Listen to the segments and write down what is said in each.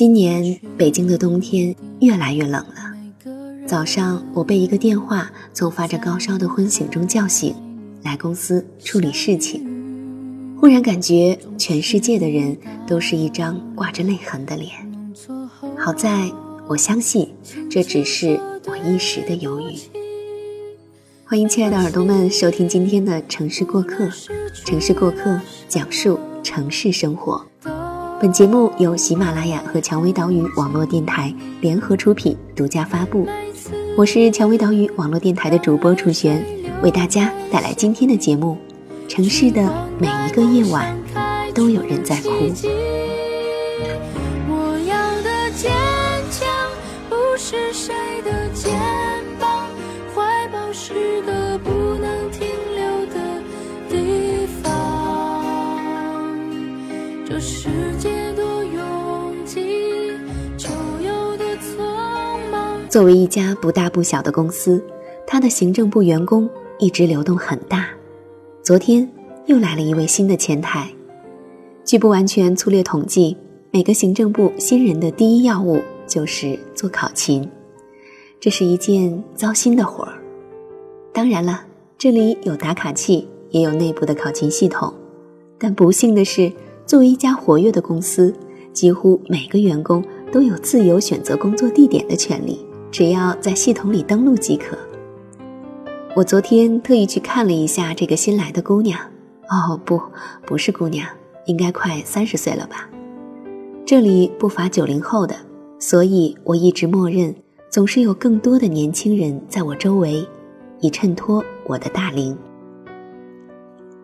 今年北京的冬天越来越冷了。早上我被一个电话从发着高烧的昏醒中叫醒，来公司处理事情。忽然感觉全世界的人都是一张挂着泪痕的脸。好在我相信这只是我一时的忧郁。欢迎亲爱的耳朵们收听今天的城市过客。城市过客讲述城市生活。本节目由喜马拉雅和蔷薇岛屿网络电台联合出品，独家发布。我是蔷薇岛屿网络电台的主播楚璇，为大家带来今天的节目。城市的每一个夜晚，都有人在哭。我要的坚强，不是谁的坚作为一家不大不小的公司，它的行政部员工一直流动很大。昨天又来了一位新的前台。据不完全粗略统计，每个行政部新人的第一要务就是做考勤，这是一件糟心的活儿。当然了，这里有打卡器，也有内部的考勤系统。但不幸的是，作为一家活跃的公司，几乎每个员工都有自由选择工作地点的权利。只要在系统里登录即可。我昨天特意去看了一下这个新来的姑娘，哦，不，不是姑娘，应该快三十岁了吧。这里不乏九零后的，所以我一直默认总是有更多的年轻人在我周围，以衬托我的大龄。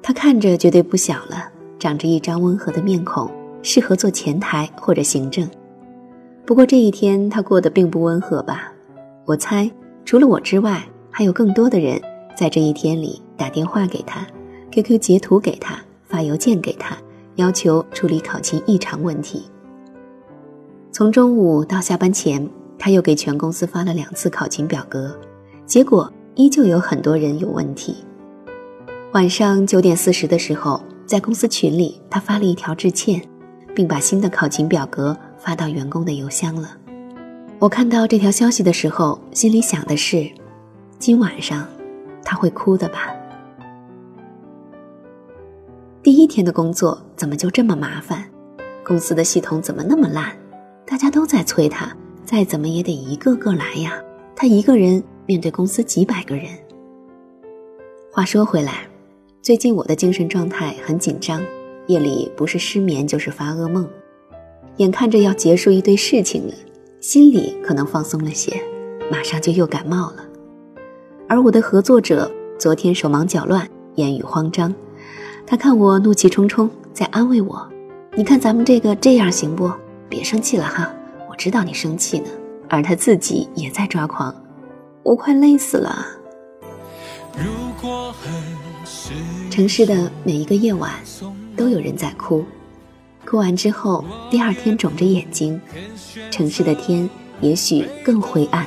她看着绝对不小了，长着一张温和的面孔，适合做前台或者行政。不过这一天她过得并不温和吧。我猜，除了我之外，还有更多的人在这一天里打电话给他，QQ 截图给他，发邮件给他，要求处理考勤异常问题。从中午到下班前，他又给全公司发了两次考勤表格，结果依旧有很多人有问题。晚上九点四十的时候，在公司群里，他发了一条致歉，并把新的考勤表格发到员工的邮箱了。我看到这条消息的时候，心里想的是：今晚上他会哭的吧？第一天的工作怎么就这么麻烦？公司的系统怎么那么烂？大家都在催他，再怎么也得一个个来呀！他一个人面对公司几百个人。话说回来，最近我的精神状态很紧张，夜里不是失眠就是发噩梦，眼看着要结束一堆事情了。心里可能放松了些，马上就又感冒了。而我的合作者昨天手忙脚乱，言语慌张。他看我怒气冲冲，在安慰我：“你看咱们这个这样行不？别生气了哈，我知道你生气呢。”而他自己也在抓狂，我快累死了。城市的每一个夜晚，都有人在哭。哭完之后，第二天肿着眼睛，城市的天也许更灰暗，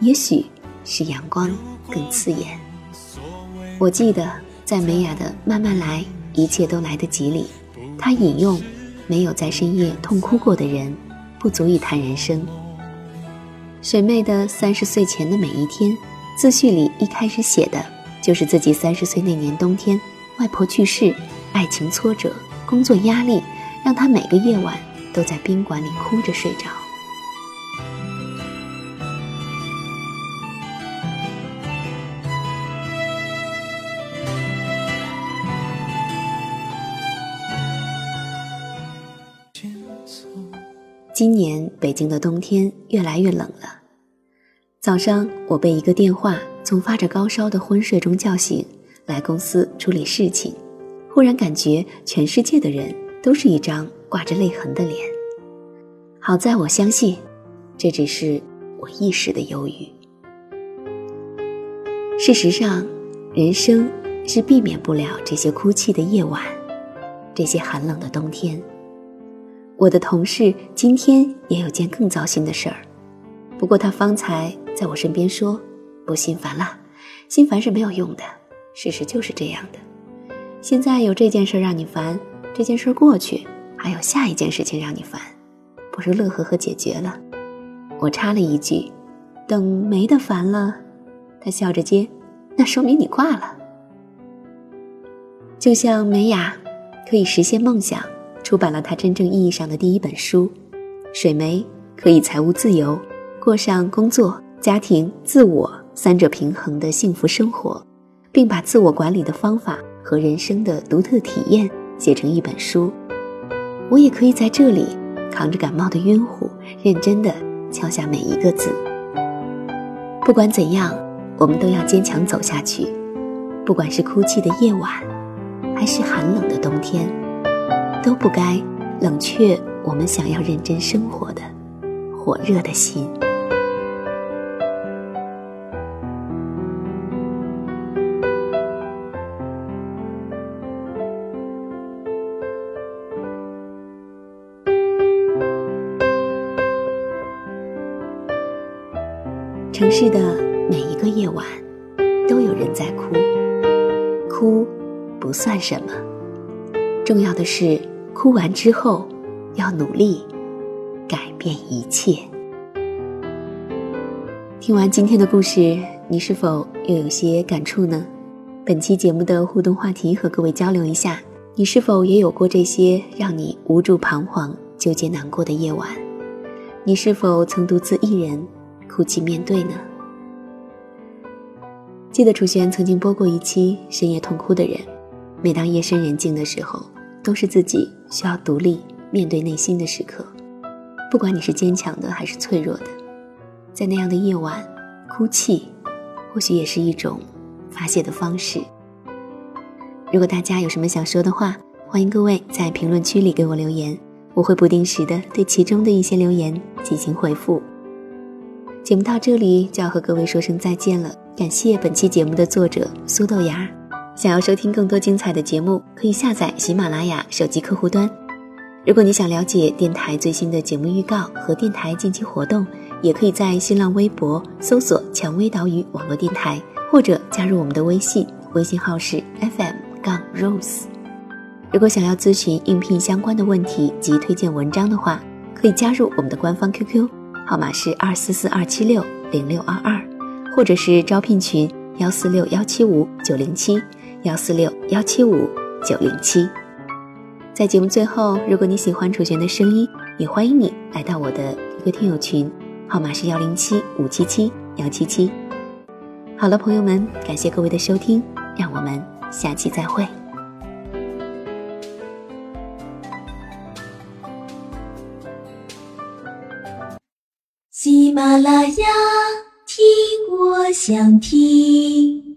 也许是阳光更刺眼。我记得在美雅的《慢慢来，一切都来得及》里，他引用：“没有在深夜痛哭过的人，不足以谈人生。”水妹的三十岁前的每一天，自序里一开始写的就是自己三十岁那年冬天，外婆去世，爱情挫折，工作压力。让他每个夜晚都在宾馆里哭着睡着。今年北京的冬天越来越冷了。早上我被一个电话从发着高烧的昏睡中叫醒，来公司处理事情，忽然感觉全世界的人。都是一张挂着泪痕的脸。好在我相信，这只是我一时的忧郁。事实上，人生是避免不了这些哭泣的夜晚，这些寒冷的冬天。我的同事今天也有件更糟心的事儿，不过他方才在我身边说：“不心烦了，心烦是没有用的，事实就是这样的。现在有这件事让你烦。”这件事过去，还有下一件事情让你烦，不如乐呵呵解决了。我插了一句：“等没得烦了。”他笑着接：“那说明你挂了。”就像美雅可以实现梦想，出版了她真正意义上的第一本书；水梅可以财务自由，过上工作、家庭、自我三者平衡的幸福生活，并把自我管理的方法和人生的独特体验写成一本书。我也可以在这里扛着感冒的晕乎，认真的敲下每一个字。不管怎样。我们都要坚强走下去，不管是哭泣的夜晚，还是寒冷的冬天，都不该冷却我们想要认真生活的火热的心。城市的。每一个夜晚，都有人在哭。哭，不算什么。重要的是，哭完之后，要努力改变一切。听完今天的故事，你是否又有些感触呢？本期节目的互动话题，和各位交流一下：你是否也有过这些让你无助、彷徨、纠结、难过的夜晚？你是否曾独自一人哭泣面对呢？记得楚璇曾经播过一期深夜痛哭的人，每当夜深人静的时候，都是自己需要独立面对内心的时刻。不管你是坚强的还是脆弱的，在那样的夜晚，哭泣，或许也是一种发泄的方式。如果大家有什么想说的话，欢迎各位在评论区里给我留言，我会不定时的对其中的一些留言进行回复。节目到这里就要和各位说声再见了。感谢本期节目的作者苏豆芽。想要收听更多精彩的节目，可以下载喜马拉雅手机客户端。如果你想了解电台最新的节目预告和电台近期活动，也可以在新浪微博搜索“蔷薇岛屿网络电台”，或者加入我们的微信，微信号是 FM 杠 Rose。如果想要咨询应聘相关的问题及推荐文章的话，可以加入我们的官方 QQ，号码是二四四二七六零六二二。或者是招聘群幺四六幺七五九零七幺四六幺七五九零七，在节目最后，如果你喜欢楚璇的声音，也欢迎你来到我的一个听友群，号码是幺零七五七七幺七七。好了，朋友们，感谢各位的收听，让我们下期再会。喜马拉雅。听，我想听。